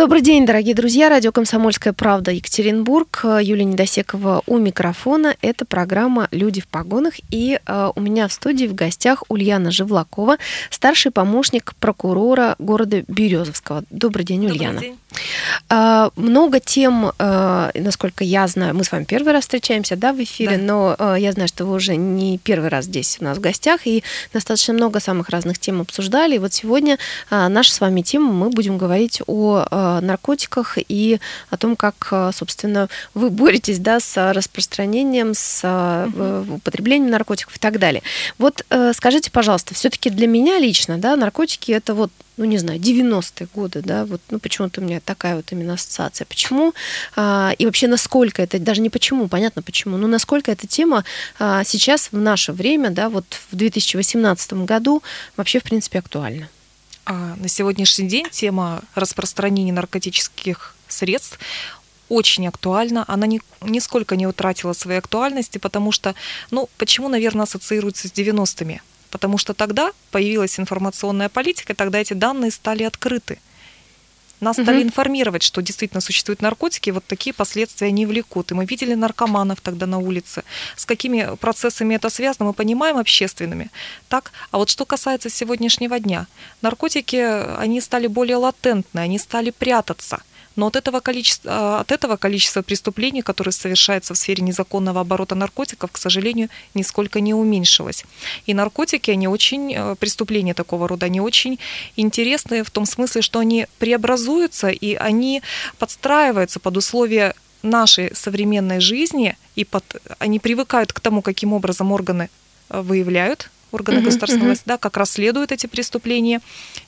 Добрый день, дорогие друзья. Радио «Комсомольская правда» Екатеринбург. Юлия Недосекова у микрофона. Это программа «Люди в погонах». И э, у меня в студии в гостях Ульяна Живлакова, старший помощник прокурора города Березовского. Добрый день, Ульяна. Добрый день. А, много тем, а, насколько я знаю, мы с вами первый раз встречаемся, да, в эфире, да. но а, я знаю, что вы уже не первый раз здесь у нас в гостях, и достаточно много самых разных тем обсуждали. И вот сегодня наша с вами тема, мы будем говорить о наркотиках и о том, как, собственно, вы боретесь, да, с распространением, с угу. употреблением наркотиков и так далее. Вот скажите, пожалуйста, все-таки для меня лично, да, наркотики это вот ну, не знаю, 90-е годы, да, вот, ну, почему-то у меня такая вот именно ассоциация. Почему а, и вообще насколько это, даже не почему, понятно почему, но насколько эта тема а, сейчас в наше время, да, вот в 2018 году вообще, в принципе, актуальна? А, на сегодняшний день тема распространения наркотических средств очень актуальна. Она ни, нисколько не утратила своей актуальности, потому что, ну, почему, наверное, ассоциируется с 90-ми? потому что тогда появилась информационная политика, тогда эти данные стали открыты. Нас угу. стали информировать, что действительно существуют наркотики, вот такие последствия они влекут. И мы видели наркоманов тогда на улице. С какими процессами это связано, мы понимаем общественными. Так? А вот что касается сегодняшнего дня. Наркотики, они стали более латентны, они стали прятаться – но от этого, количества, а, от этого количества преступлений, которые совершаются в сфере незаконного оборота наркотиков, к сожалению, нисколько не уменьшилось. И наркотики, они очень, э, преступления такого рода, они очень интересные в том смысле, что они преобразуются и они подстраиваются под условия нашей современной жизни, и под, они привыкают к тому, каким образом органы э, выявляют органы uh-huh, государственной uh-huh. власти, да, как расследуют эти преступления,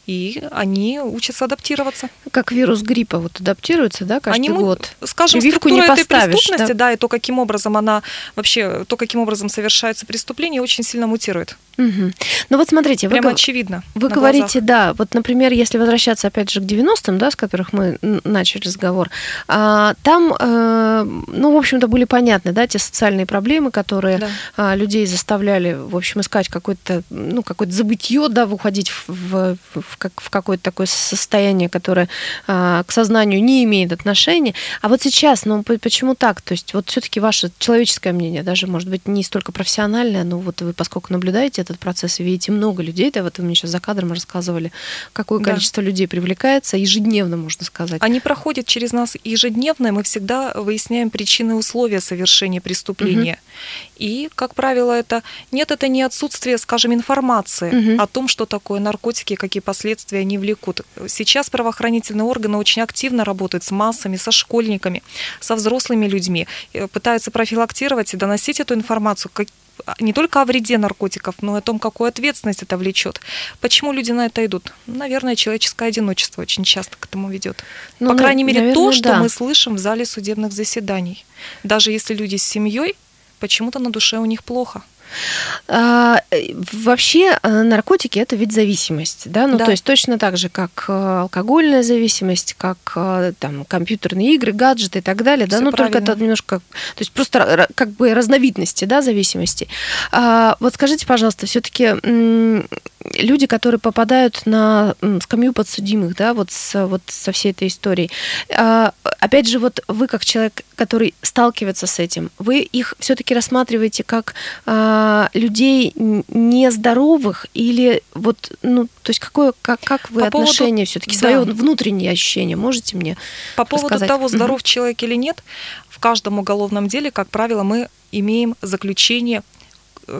и они учатся адаптироваться. Как вирус гриппа вот адаптируется, да, каждый они, год. Скажем, Прививку структура не этой преступности, да? да, и то, каким образом она вообще, то, каким образом совершаются преступления, очень сильно мутирует. Угу. Ну вот смотрите, Прямо вы, очевидно. Вы говорите, глазах. да, вот, например, если возвращаться опять же к 90-м, да, с которых мы начали разговор, а, там, а, ну, в общем-то, были понятны, да, те социальные проблемы, которые да. а, людей заставляли, в общем, искать какое-то, ну, какое-то забытье, да, уходить в, в, в, как, в какое-то такое состояние, которое а, к сознанию не имеет отношения. А вот сейчас, ну, почему так? То есть вот все-таки ваше человеческое мнение, даже, может быть, не столько профессиональное, но вот вы, поскольку наблюдаете этот процесс и видите много людей, да, вот вы мне сейчас за кадром рассказывали, какое да. количество людей привлекается ежедневно, можно сказать. Они проходят через нас ежедневно, и мы всегда выясняем причины и условия совершения преступления. Угу. И, как правило, это нет, это не отсутствие, скажем, информации угу. о том, что такое наркотики, какие последствия они влекут. Сейчас правоохранительные органы очень активно работают с массами, со школьниками, со взрослыми людьми, э, пытаются профилактировать и доносить эту информацию, не только о вреде наркотиков, но и о том, какую ответственность это влечет. Почему люди на это идут? Наверное, человеческое одиночество очень часто к этому ведет. Ну, По крайней мере, наверное, то, что да. мы слышим в зале судебных заседаний. Даже если люди с семьей, почему-то на душе у них плохо. А, вообще э, наркотики это ведь зависимость, да, ну да. то есть точно так же, как э, алкогольная зависимость, как э, там компьютерные игры, гаджеты и так далее, да, ну только это немножко, то есть просто как бы разновидности, да, зависимости. А, вот скажите, пожалуйста, все-таки люди, которые попадают на скамью подсудимых, да, вот, с, вот со всей этой историей, а, опять же, вот вы как человек, который сталкивается с этим, вы их все-таки рассматриваете как а, людей нездоровых или вот, ну, то есть какое, как, как вы По отношение поводу... все-таки, да. свое внутреннее ощущение можете мне По поводу рассказать? того, здоров угу. человек или нет, в каждом уголовном деле, как правило, мы имеем заключение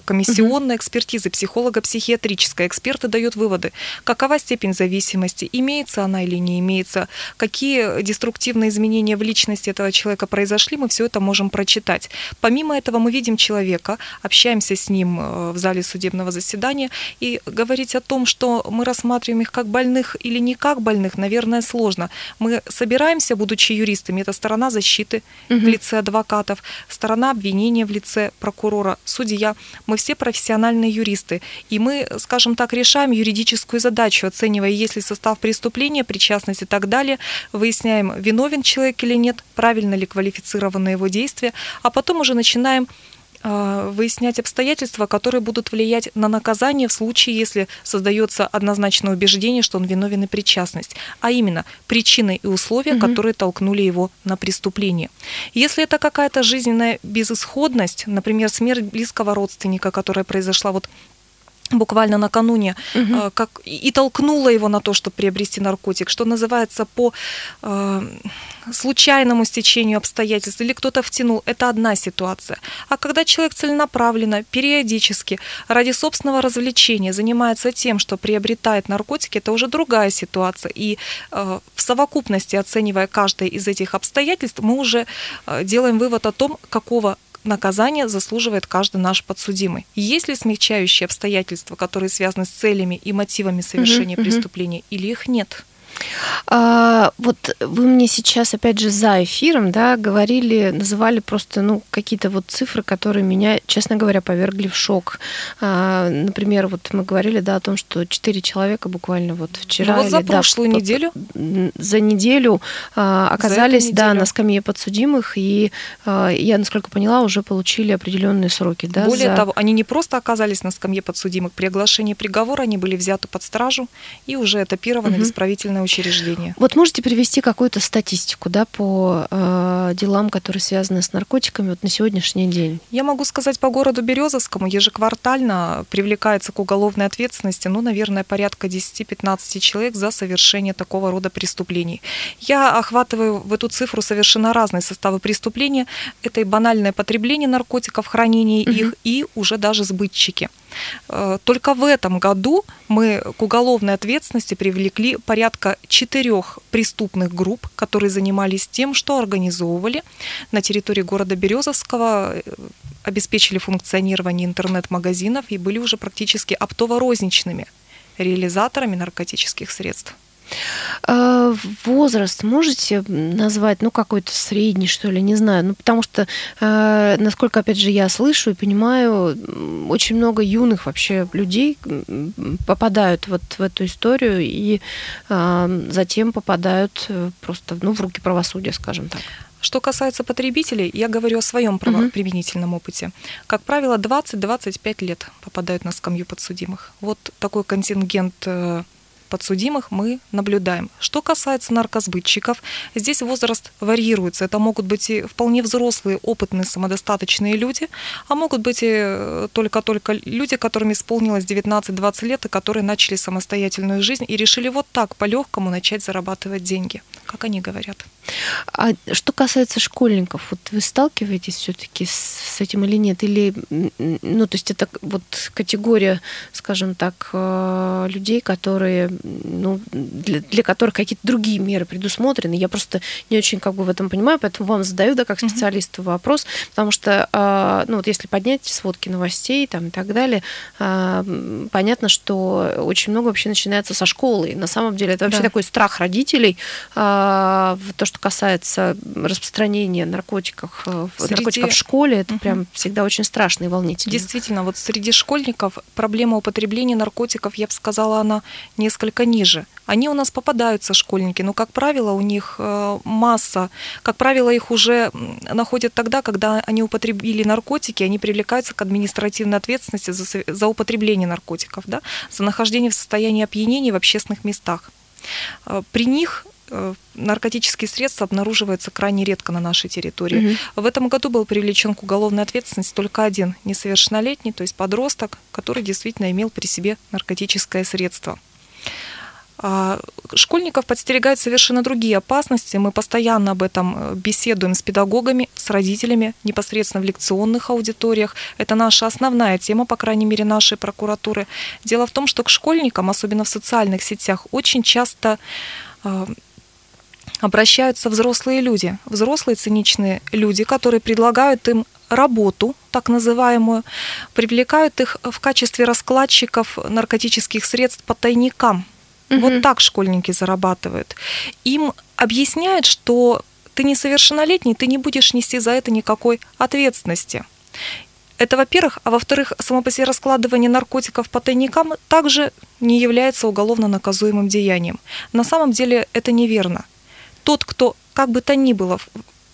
комиссионной экспертизы, психолого-психиатрической. Эксперты дают выводы, какова степень зависимости, имеется она или не имеется, какие деструктивные изменения в личности этого человека произошли, мы все это можем прочитать. Помимо этого мы видим человека, общаемся с ним э, в зале судебного заседания и говорить о том, что мы рассматриваем их как больных или не как больных, наверное, сложно. Мы собираемся, будучи юристами, это сторона защиты угу. в лице адвокатов, сторона обвинения в лице прокурора, судья Мы все профессиональные юристы, и мы, скажем так, решаем юридическую задачу, оценивая, есть ли состав преступления, причастность и так далее, выясняем, виновен человек или нет, правильно ли квалифицированы его действия, а потом уже начинаем выяснять обстоятельства, которые будут влиять на наказание в случае, если создается однозначное убеждение, что он виновен и причастность, а именно причины и условия, угу. которые толкнули его на преступление. Если это какая-то жизненная безысходность, например, смерть близкого родственника, которая произошла вот буквально накануне, угу. как и толкнула его на то, чтобы приобрести наркотик, что называется по э, случайному стечению обстоятельств или кто-то втянул, это одна ситуация. А когда человек целенаправленно, периодически, ради собственного развлечения занимается тем, что приобретает наркотики, это уже другая ситуация. И э, в совокупности, оценивая каждое из этих обстоятельств, мы уже э, делаем вывод о том, какого наказание заслуживает каждый наш подсудимый. Есть ли смягчающие обстоятельства, которые связаны с целями и мотивами совершения угу, преступления, угу. или их нет? А, вот вы мне сейчас, опять же, за эфиром, да, говорили, называли просто, ну, какие-то вот цифры, которые меня, честно говоря, повергли в шок. А, например, вот мы говорили, да, о том, что четыре человека буквально вот вчера... Ну, вот за или, прошлую да, неделю? За неделю а, оказались, за да, на скамье подсудимых, и а, я, насколько поняла, уже получили определенные сроки, да? Более за... того, они не просто оказались на скамье подсудимых, при оглашении приговора они были взяты под стражу и уже этапированы угу. в исправительное учреждения. Вот можете привести какую-то статистику да, по э, делам, которые связаны с наркотиками вот на сегодняшний день? Я могу сказать по городу Березовскому ежеквартально привлекается к уголовной ответственности, ну, наверное, порядка 10-15 человек за совершение такого рода преступлений. Я охватываю в эту цифру совершенно разные составы преступления. Это и банальное потребление наркотиков, хранение угу. их, и уже даже сбытчики. Э, только в этом году мы к уголовной ответственности привлекли порядка четырех преступных групп, которые занимались тем, что организовывали на территории города Березовского, э, обеспечили функционирование интернет-магазинов и были уже практически оптово-розничными реализаторами наркотических средств. А, возраст можете назвать, ну, какой-то средний, что ли, не знаю. Ну, потому что, а, насколько, опять же, я слышу и понимаю, очень много юных вообще людей попадают вот в эту историю и а, затем попадают э, просто, ну, в руки правосудия, скажем так. Что касается потребителей, я говорю о своем правоприменительном опыте. Как правило, 20-25 лет попадают на скамью подсудимых. Вот такой контингент э, подсудимых мы наблюдаем. Что касается наркосбытчиков, здесь возраст варьируется. Это могут быть и вполне взрослые, опытные, самодостаточные люди, а могут быть и э, только-только люди, которым исполнилось 19-20 лет, и которые начали самостоятельную жизнь и решили вот так по-легкому начать зарабатывать деньги, как они говорят. А что касается школьников, вот вы сталкиваетесь все-таки с этим или нет? Или, ну, то есть это вот категория, скажем так, э, людей, которые, ну, для, для которых какие-то другие меры предусмотрены. Я просто не очень как бы в этом понимаю, поэтому вам задаю, да, как специалисту вопрос, потому что, э, ну, вот если поднять сводки новостей там и так далее, э, понятно, что очень много вообще начинается со школы. на самом деле это вообще да. такой страх родителей, то, что касается распространения наркотиков, э, среди... наркотиков в школе, это угу. прям всегда очень страшно и волнительно. Действительно, вот среди школьников проблема употребления наркотиков, я бы сказала, она несколько ниже. Они у нас попадаются, школьники, но, как правило, у них э, масса, как правило, их уже находят тогда, когда они употребили наркотики, они привлекаются к административной ответственности за, за употребление наркотиков, да, за нахождение в состоянии опьянения в общественных местах. Э, при них Э, наркотические средства обнаруживаются крайне редко на нашей территории. Угу. В этом году был привлечен к уголовной ответственности только один несовершеннолетний, то есть подросток, который действительно имел при себе наркотическое средство. А, школьников подстерегают совершенно другие опасности. Мы постоянно об этом э, беседуем с педагогами, с родителями, непосредственно в лекционных аудиториях. Это наша основная тема, по крайней мере, нашей прокуратуры. Дело в том, что к школьникам, особенно в социальных сетях, очень часто а, обращаются взрослые люди, взрослые циничные люди, которые предлагают им работу, так называемую, привлекают их в качестве раскладчиков наркотических средств по тайникам. Угу. Вот так школьники зарабатывают. Им объясняют, что ты несовершеннолетний, ты не будешь нести за это никакой ответственности. Это, во-первых. А во-вторых, само по себе раскладывание наркотиков по тайникам также не является уголовно наказуемым деянием. На самом деле это неверно. Тот, кто как бы то ни было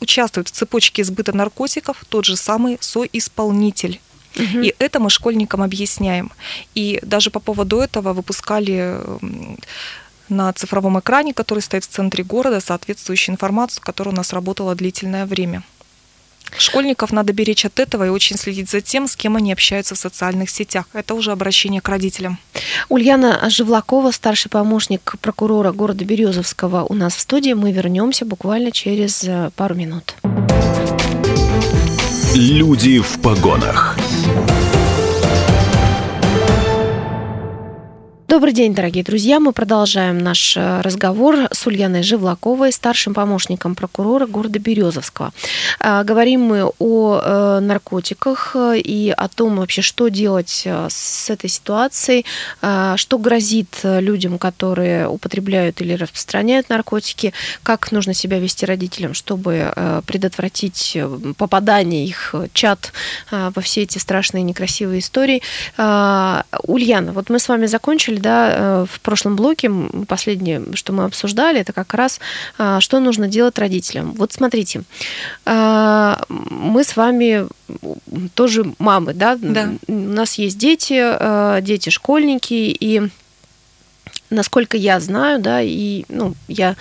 участвует в цепочке сбыта наркотиков, тот же самый соисполнитель. Угу. И это мы школьникам объясняем. И даже по поводу этого выпускали на цифровом экране, который стоит в центре города, соответствующую информацию, которая у нас работала длительное время. Школьников надо беречь от этого и очень следить за тем, с кем они общаются в социальных сетях. Это уже обращение к родителям. Ульяна Живлакова, старший помощник прокурора города Березовского, у нас в студии. Мы вернемся буквально через э, пару минут. Люди в погонах. you. Добрый день, дорогие друзья. Мы продолжаем наш э, разговор с Ульяной Живлаковой, старшим помощником прокурора города Березовского. А, говорим мы о э, наркотиках и о том вообще, что делать э, с этой ситуацией, что грозит людям, которые употребляют или распространяют наркотики, как нужно себя вести родителям, чтобы предотвратить попадание их чат во все эти страшные некрасивые истории. Ульяна, вот мы с вами закончили да, э, в прошлом блоке последнее, что мы обсуждали, это как раз, а, что нужно делать родителям. Вот смотрите, а, мы с вами тоже мамы, да? да. У нас есть дети, э, дети-школьники, и насколько я знаю, да, и ну, я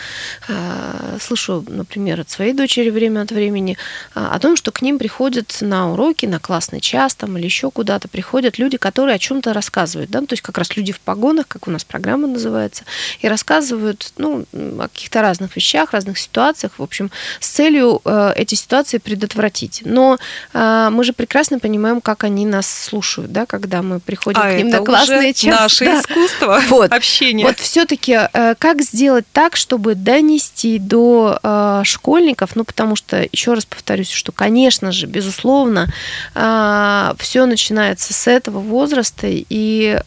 э, слышу, например, от своей дочери время от времени э, о том, что к ним приходят на уроки, на классный час там или еще куда-то приходят люди, которые о чем-то рассказывают, да, то есть как раз люди в погонах, как у нас программа называется, и рассказывают, ну, о каких-то разных вещах, разных ситуациях, в общем, с целью э, эти ситуации предотвратить. Но э, мы же прекрасно понимаем, как они нас слушают, да, когда мы приходим а к ним на классный час. Наше да. искусство вот. общения обучения. Вот все-таки э, как сделать так, чтобы донести до э, школьников, ну потому что, еще раз повторюсь, что, конечно же, безусловно, э, все начинается с этого возраста, и,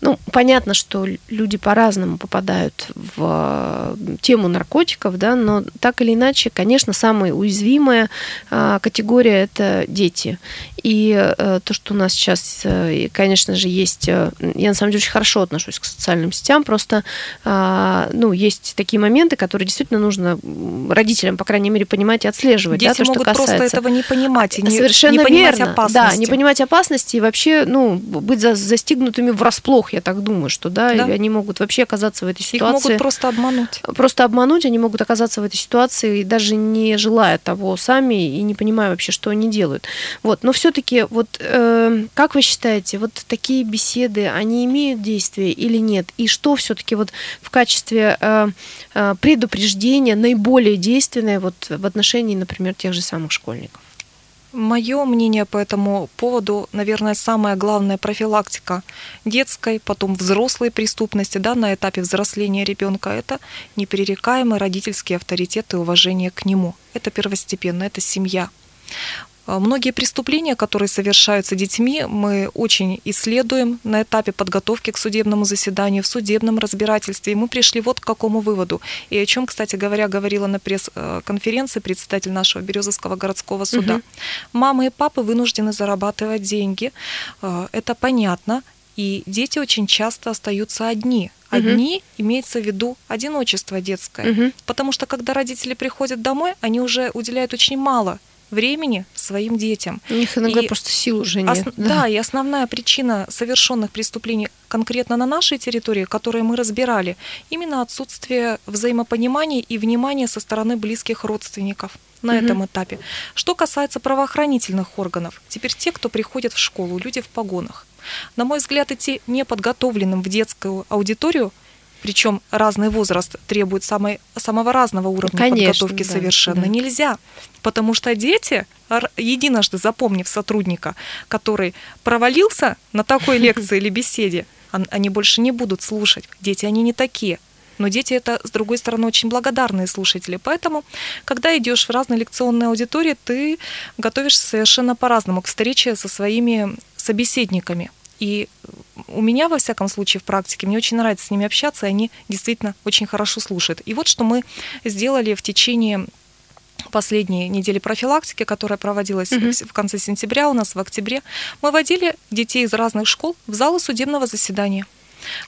ну, понятно, что люди по-разному попадают в тему наркотиков, да, но так или иначе, конечно, самая уязвимая категория – это дети. И то, что у нас сейчас, конечно же, есть, я на самом деле очень хорошо отношусь к социальным сетям. Просто, а, ну, есть такие моменты, которые действительно нужно родителям, по крайней мере, понимать и отслеживать. Дети да, то, могут что касается. просто этого не понимать и не, Совершенно не понимать верно. опасности. Да, не понимать опасности и вообще, ну, быть за, застигнутыми врасплох, я так думаю, что, да, да. они могут вообще оказаться в этой ситуации. Их могут просто обмануть. Просто обмануть, они могут оказаться в этой ситуации, даже не желая того сами и не понимая вообще, что они делают. Вот, но все-таки, вот, э, как вы считаете, вот такие беседы, они имеют действие или нет? И что все-таки вот в качестве э, э, предупреждения наиболее действенное вот в отношении, например, тех же самых школьников? Мое мнение по этому поводу, наверное, самая главная профилактика детской, потом взрослой преступности да, на этапе взросления ребенка – это непререкаемый родительский авторитет и уважение к нему. Это первостепенно, это семья. А, многие преступления, которые совершаются детьми, мы очень исследуем на этапе подготовки к судебному заседанию, в судебном разбирательстве. И мы пришли вот к какому выводу. И о чем, кстати говоря, говорила на пресс-конференции председатель нашего Березовского городского суда. Угу. Мамы и папы вынуждены зарабатывать деньги. А, это понятно. И дети очень часто остаются одни. Одни угу. имеется в виду одиночество детское. Угу. Потому что когда родители приходят домой, они уже уделяют очень мало времени своим детям. У них иногда и просто сил уже нет. Ос- да. да, и основная причина совершенных преступлений конкретно на нашей территории, которые мы разбирали, именно отсутствие взаимопонимания и внимания со стороны близких родственников на угу. этом этапе. Что касается правоохранительных органов, теперь те, кто приходят в школу, люди в погонах. На мой взгляд, идти неподготовленным в детскую аудиторию причем разный возраст требует самой, самого разного уровня Конечно, подготовки да, совершенно да. нельзя. Потому что дети, единожды запомнив сотрудника, который провалился на такой лекции или беседе, они больше не будут слушать. Дети, они не такие. Но дети это, с другой стороны, очень благодарные слушатели. Поэтому, когда идешь в разные лекционные аудитории, ты готовишься совершенно по-разному к встрече со своими собеседниками. И у меня, во всяком случае, в практике, мне очень нравится с ними общаться, и они действительно очень хорошо слушают. И вот что мы сделали в течение последние недели профилактики, которая проводилась Мгм. в конце сентября у нас, в октябре, мы водили детей из разных школ в залы судебного заседания.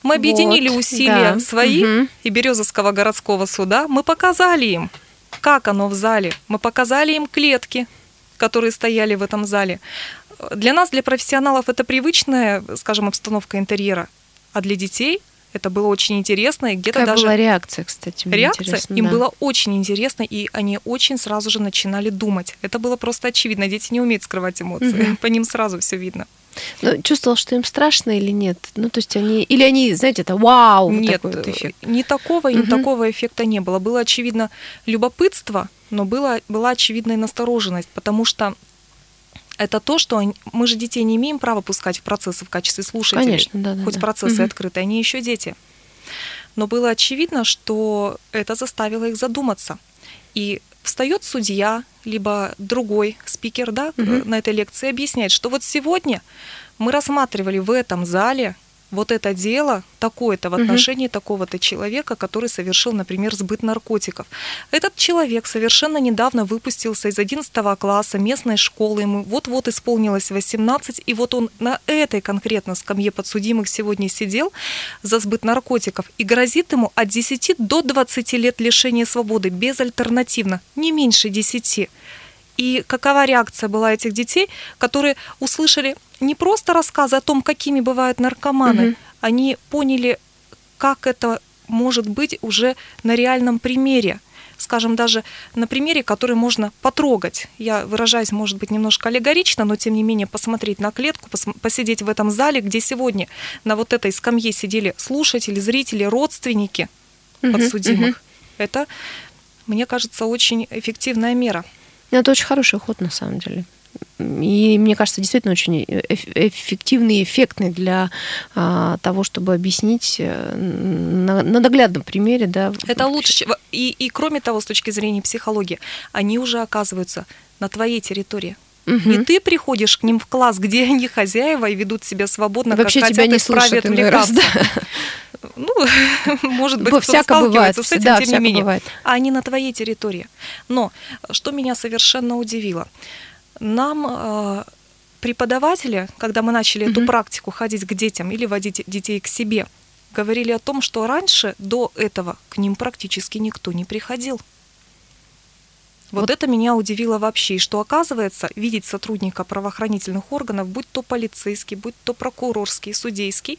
Мы объединили Вот, усилия да. свои Мгм. и Березовского городского суда. Мы показали им, как оно в зале. Мы показали им клетки, которые стояли в этом зале. Для нас, для профессионалов, это привычная, скажем, обстановка интерьера. А для детей это было очень интересно. И где-то Какая даже была реакция, кстати, реакция, им да. было очень интересно, и они очень сразу же начинали думать. Это было просто очевидно. Дети не умеют скрывать эмоции. Мгм. По ним сразу все видно. Ну, чувствовал, что им страшно или нет? Ну, то есть они... Или они, знаете, это вау, вот Нет, такой вот эффект. ни такого, ни Мгм. такого эффекта не было. Было очевидно любопытство, но было, была очевидная настороженность, потому что это то, что мы же детей не имеем права пускать в процессы в качестве слушателей. Конечно, да, да, Хоть да. процессы Мгм. открыты, они еще дети. Но было очевидно, что это заставило их задуматься. И встает судья, либо другой спикер да, Мгм. на этой лекции, объясняет, что вот сегодня мы рассматривали в этом зале вот это дело такое-то в отношении такого-то человека, который совершил, например, сбыт наркотиков. Этот человек совершенно недавно выпустился из 11 класса местной школы, ему вот-вот исполнилось 18, и вот он на этой конкретно скамье подсудимых сегодня сидел за сбыт наркотиков, и грозит ему от 10 до 20 лет лишения свободы безальтернативно, не меньше 10. И какова реакция была этих детей, которые услышали не просто рассказы о том, какими бывают наркоманы, Мгм. они поняли, как это может быть уже на реальном примере. Скажем, даже на примере, который можно потрогать. Я выражаюсь, может быть, немножко аллегорично, но тем не менее посмотреть на клетку, пос- посидеть в этом зале, где сегодня на вот этой скамье сидели слушатели, зрители, родственники Мгм, подсудимых. мгм. Это, мне кажется, очень эффективная мера. Ну, Это очень хороший ход, на самом деле. И мне кажется, действительно очень эф- эффективный и эффектный для а, того, чтобы объяснить э, на, на наглядном примере, да. Это лучше. И, и кроме того, с точки зрения психологии, они уже оказываются на твоей территории. Мгм. Не ты приходишь к ним в класс, где они хозяева и ведут себя свободно, Вообще как тебя хотят не и раз, отвлекаться. Ну, может быть, кто-то бывает, с этим, да, тем не менее. бывает. А они на твоей территории. Но что меня совершенно удивило, нам э, преподаватели, когда мы начали эту практику ходить к детям или водить детей к себе, говорили о том, что раньше, до этого, к ним практически никто не приходил. Вот, Вот. это меня удивило вообще, что оказывается, видеть сотрудника правоохранительных органов, будь то полицейский, будь то прокурорский, судейский,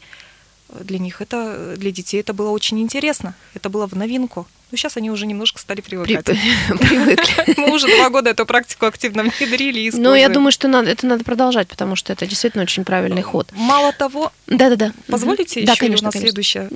для них это, для детей это было очень интересно, это было в новинку. Но сейчас они уже немножко стали При- привыкать. Привыкли. Мы уже два года эту практику активно внедрили и Но я используем. думаю, что надо, это надо продолжать, потому что это действительно очень правильный ход. Мало того, Да-да-да. Позволите Мгм. Да, еще конечно, у нас конечно.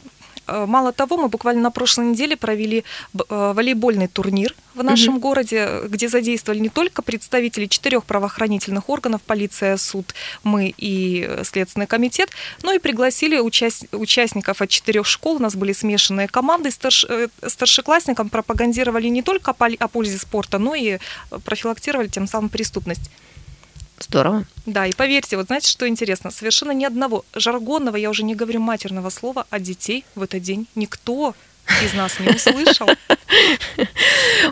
Э, Мало того, мы буквально на прошлой неделе провели э, волейбольный турнир в нашем Мгм. городе, где задействовали не только представители четырех правоохранительных органов, полиция, суд, мы и э, Следственный комитет, но и пригласили участ- участников от четырех школ. У нас были смешанные команды. Старш- Старшеклассникам пропагандировали не только о пользе спорта, но и профилактировали тем самым преступность. Здорово. Да, и поверьте, вот знаете, что интересно? Совершенно ни одного жаргонного, я уже не говорю матерного слова, от детей в этот день никто из нас не услышал.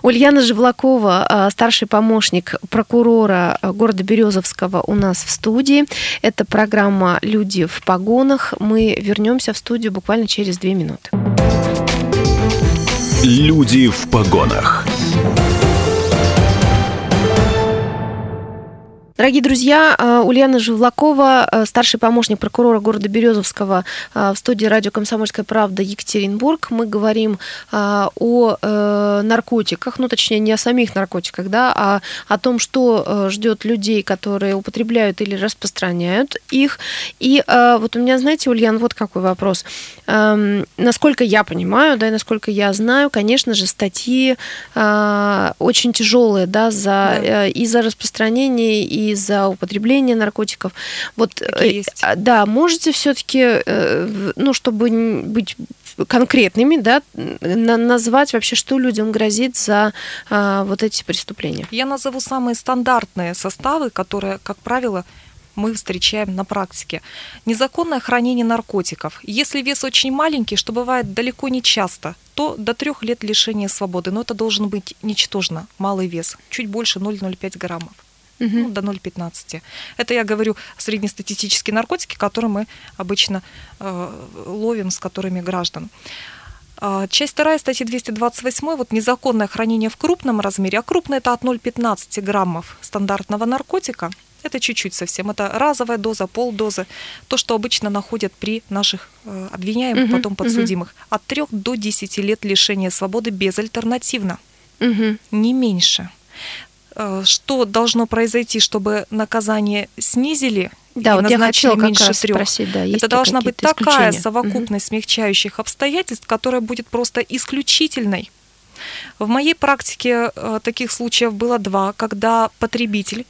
Ульяна Живлакова, а, старший помощник прокурора а, города Березовского у нас в студии. Это программа «Люди в погонах». Мы вернемся в студию буквально через две минуты. Люди в погонах. Дорогие друзья, а, Ульяна Живлакова, а, старший помощник прокурора города Березовского а, в студии радио «Комсомольская правда» Екатеринбург. Мы говорим о э, наркотиках, ну, точнее, не о самих наркотиках, да, а о том, что э, ждет людей, которые употребляют или распространяют их. И вот у меня, знаете, Ульян, вот какой вопрос. Эм, Насколько я понимаю, да, и насколько я знаю, конечно же, статьи а, очень тяжелые, да, за, Да. э, и за распространение, и за употребление наркотиков. Вот, э, а, да, можете все-таки, ну, чтобы быть конкретными, да, на- назвать вообще, что людям грозит за а, вот эти преступления. Я назову самые стандартные составы, которые, как правило, мы встречаем на практике. Незаконное хранение наркотиков. Если вес очень маленький, что бывает далеко не часто, то до трех лет лишения свободы. Но это должен быть ничтожно малый вес, чуть больше 0,05 граммов. Угу. Ну, до 0,15. Это я говорю среднестатистические наркотики, которые мы обычно э, ловим, с которыми граждан. А, часть 2 статьи 228, вот незаконное хранение в крупном размере, а крупное это от 0,15 граммов стандартного наркотика, это чуть-чуть совсем, это разовая доза, полдозы, то, что обычно находят при наших э, обвиняемых, угу, потом подсудимых, угу. от 3 до 10 лет лишения свободы безальтернативно, угу. не меньше. Э, что должно произойти, чтобы наказание снизили да, вот я хотела как меньше раз трех. спросить, да, Это должна быть такая совокупность угу. смягчающих обстоятельств, которая будет просто исключительной. В моей практике э, таких случаев было два, когда потребитель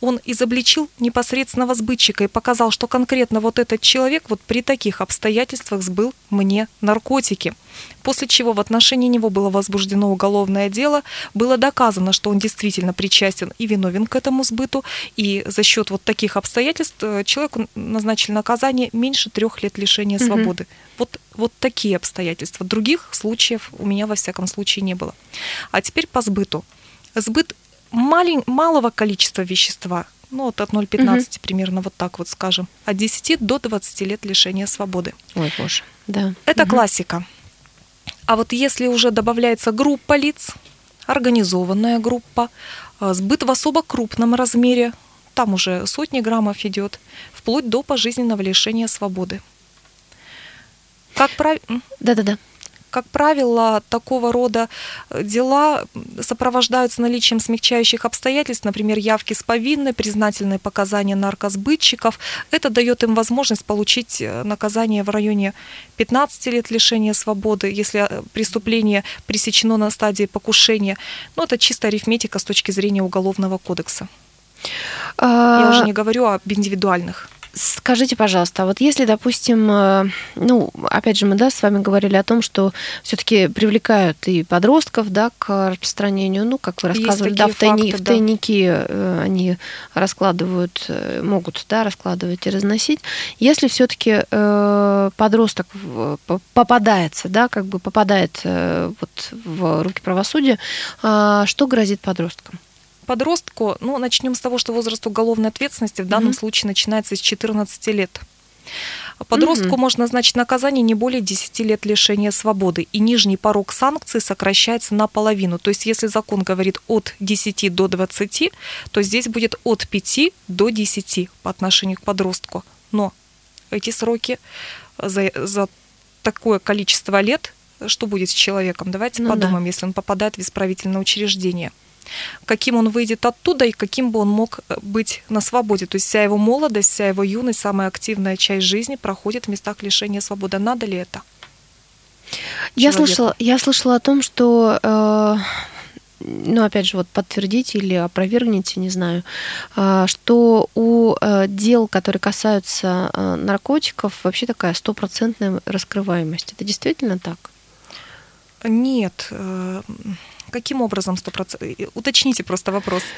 он изобличил непосредственного сбытчика и показал, что конкретно вот этот человек вот при таких обстоятельствах сбыл мне наркотики. После чего в отношении него было возбуждено уголовное дело, было доказано, что он действительно причастен и виновен к этому сбыту, и за счет вот таких обстоятельств э, человеку назначили наказание меньше трех лет лишения угу. свободы. Вот, вот такие обстоятельства. Других случаев у меня во всяком случае не было. А теперь по сбыту. Сбыт малень, малого количества вещества, ну вот от 0,15 угу. примерно вот так вот скажем, от 10 до 20 лет лишения свободы. Ой, боже, да. Это угу. классика. А вот если уже добавляется группа лиц, организованная группа, а, сбыт в особо крупном размере, там уже сотни граммов идет, вплоть до пожизненного лишения свободы. Как правильно? Да-да-да. Как правило, такого рода э, дела сопровождаются наличием смягчающих обстоятельств, например, явки с повинной, признательные показания наркосбытчиков. Это дает им возможность получить э, наказание в районе 15 лет лишения свободы, если э, преступление пресечено на стадии покушения. Ну, это чисто арифметика с точки зрения Уголовного кодекса. А... Я уже не говорю об индивидуальных. Скажите, пожалуйста, а вот если, допустим, э, ну, опять же, мы, да, с вами говорили о том, что все-таки привлекают и подростков, да, к распространению, ну, как вы рассказывали, да, в, тайни, факты, в тайники да. они раскладывают, э, могут, да, раскладывать и разносить. Если все-таки э, подросток попадается, да, как бы попадает вот в руки правосудия, что грозит подросткам? Подростку, ну, начнем с того, что возраст уголовной ответственности в данном mm-hmm. случае начинается с 14 лет. Подростку mm-hmm. можно назначить наказание не более 10 лет лишения свободы, и нижний порог санкций сокращается наполовину. То есть, если закон говорит от 10 до 20, то здесь будет от 5 до 10 по отношению к подростку. Но эти сроки за, за такое количество лет, что будет с человеком? Давайте ну, подумаем, да. если он попадает в исправительное учреждение каким он выйдет оттуда и каким бы он мог э, быть на свободе. То есть вся его молодость, вся его юность, самая активная часть жизни проходит в местах лишения свободы. Надо ли это? Я слышала, я слышала о том, что э, ну, опять же, вот подтвердите или опровергните, не знаю, э, что у э, дел, которые касаются наркотиков, вообще такая стопроцентная раскрываемость. Это действительно так? Нет. Каким образом 100%? Уточните просто вопрос.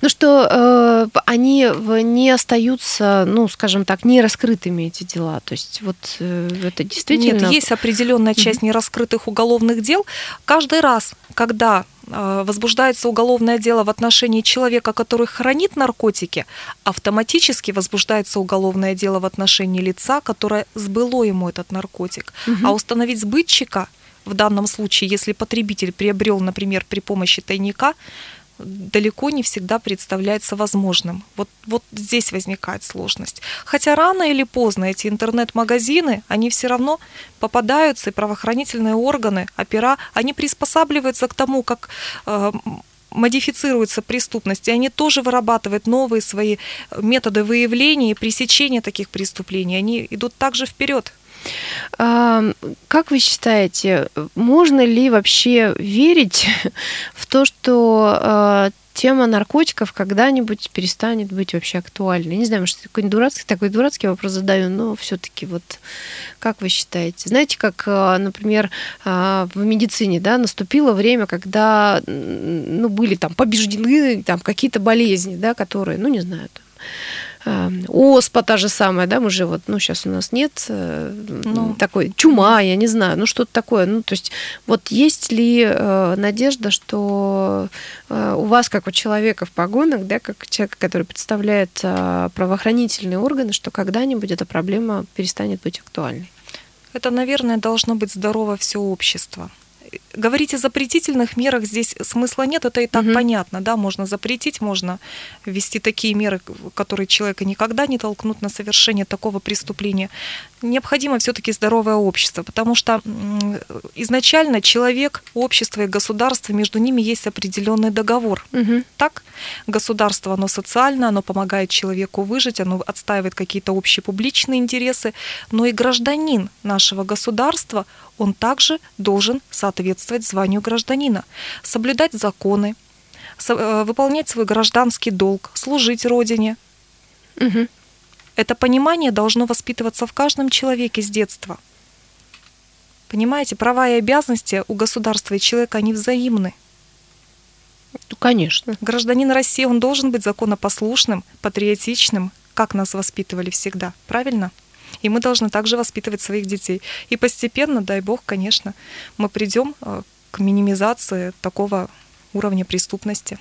Ну что э, они не остаются, ну, скажем так, не раскрытыми эти дела. То есть вот э, это действительно... Нет, есть определенная часть нераскрытых уголовных дел. Каждый раз, когда э, возбуждается уголовное дело в отношении человека, который хранит наркотики, автоматически возбуждается уголовное дело в отношении лица, которое сбыло ему этот наркотик. Угу. А установить сбытчика в данном случае, если потребитель приобрел, например, при помощи тайника, далеко не всегда представляется возможным. Вот, вот здесь возникает сложность. Хотя рано или поздно эти интернет-магазины, они все равно попадаются, и правоохранительные органы, опера, они приспосабливаются к тому, как э, модифицируется преступность, и они тоже вырабатывают новые свои методы выявления и пресечения таких преступлений. Они идут также вперед. Как вы считаете, можно ли вообще верить в то, что а, тема наркотиков когда-нибудь перестанет быть вообще актуальной? Не знаю, может, такой дурацкий, такой дурацкий вопрос задаю, но все-таки вот как вы считаете? Знаете, как, а, например, а, в медицине, да, наступило время, когда, ну, были там побеждены там какие-то болезни, да, которые, ну, не знаю, там, оспа та же самая, да, мы же вот, ну, сейчас у нас нет э, ну, такой чума, я не знаю, ну, что-то такое. Ну, то есть вот есть ли э, надежда, что э, у вас, как у человека в погонах, да, как человека, который представляет э, правоохранительные органы, что когда-нибудь эта проблема перестанет быть актуальной? Это, наверное, должно быть здорово все общество говорить о запретительных мерах здесь смысла нет, это и так угу. понятно, да, можно запретить, можно ввести такие меры, которые человека никогда не толкнут на совершение такого преступления. Необходимо все-таки здоровое общество, потому что изначально человек, общество и государство, между ними есть определенный договор. Угу. Так, государство, оно социально, оно помогает человеку выжить, оно отстаивает какие-то общие публичные интересы, но и гражданин нашего государства, он также должен соответствовать званию гражданина, соблюдать законы, э, выполнять свой гражданский долг, служить Родине. Угу. Это понимание должно воспитываться в каждом человеке с детства. Понимаете, права и обязанности у государства и человека, они взаимны. Ну, конечно. Гражданин России, он должен быть законопослушным, патриотичным, как нас воспитывали всегда. Правильно? И мы должны также воспитывать своих детей. И постепенно, дай бог, конечно, мы придем э, к минимизации такого уровня преступности.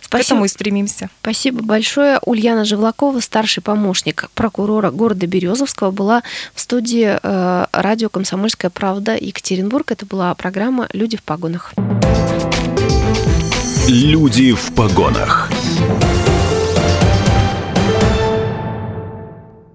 Спасибо. К этому и стремимся. Спасибо большое. Ульяна Живлакова, старший помощник прокурора города Березовского, была в студии э, радио «Комсомольская правда» Екатеринбург. Это была программа «Люди в погонах». «Люди в погонах».